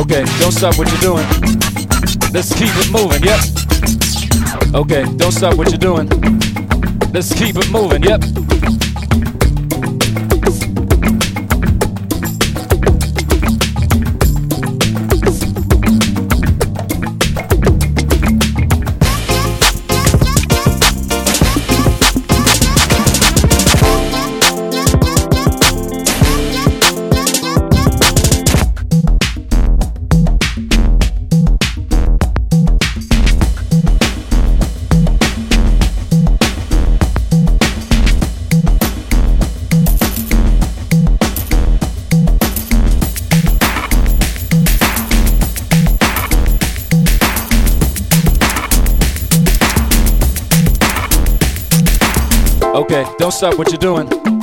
Okay, don't stop what you're doing. Let's keep it moving, yep. Okay, don't stop what you're doing. Let's keep it moving, yep. Okay, don't stop what you're doing.